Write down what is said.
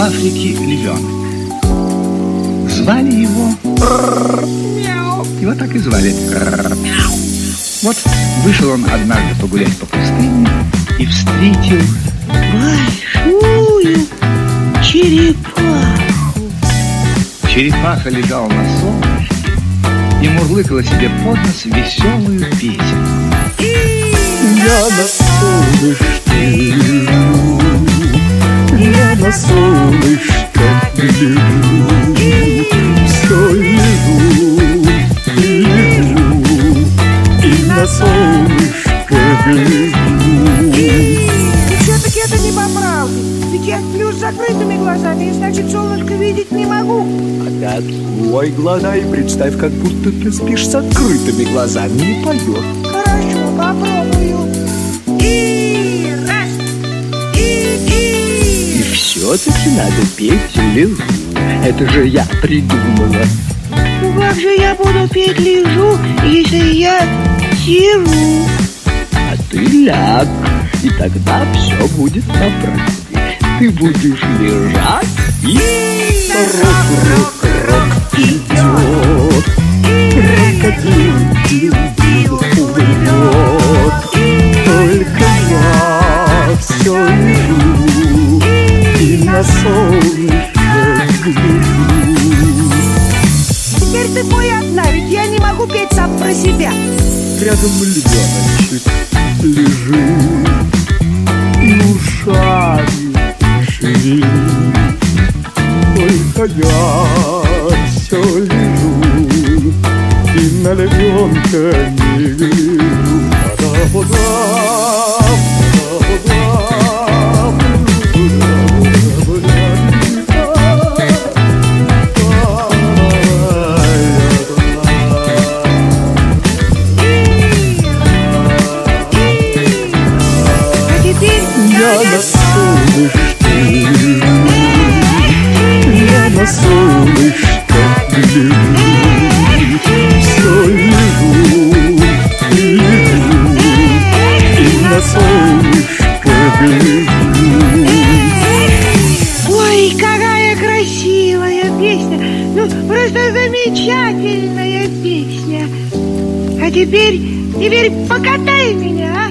Африке львенок. Звали его... Его так и звали. Вот вышел он однажды погулять по пустыне и встретил большую черепаху. Черепаха лежала на солнышке и мурлыкала себе под нос веселую песенку. Я на солнышке лежу. Все-таки это не по правде. Ведь я сплю с закрытыми глазами, и значит солнышко видеть не могу. А ты открой глаза и представь, как будто ты спишь с открытыми глазами и поешь. Хорошо, попробую. И раз, и, и. И все-таки надо петь лежу. Это же я придумала. Ну как же я буду петь лежу, если я сижу? Ты ляг, и тогда все будет по правде. Ты будешь лежать и рок-рок-рок идет. Крокодил дил уйдет. Только я все лежу и на солнышко гляжу. Теперь ты пой одна, ведь я не могу петь сам про себя. Рядом львеночек лежит И ушами шевелит Только я все лежу И на львенка Ой, какая красивая песня! Ну, просто замечательная песня! А теперь, теперь покатай меня, а?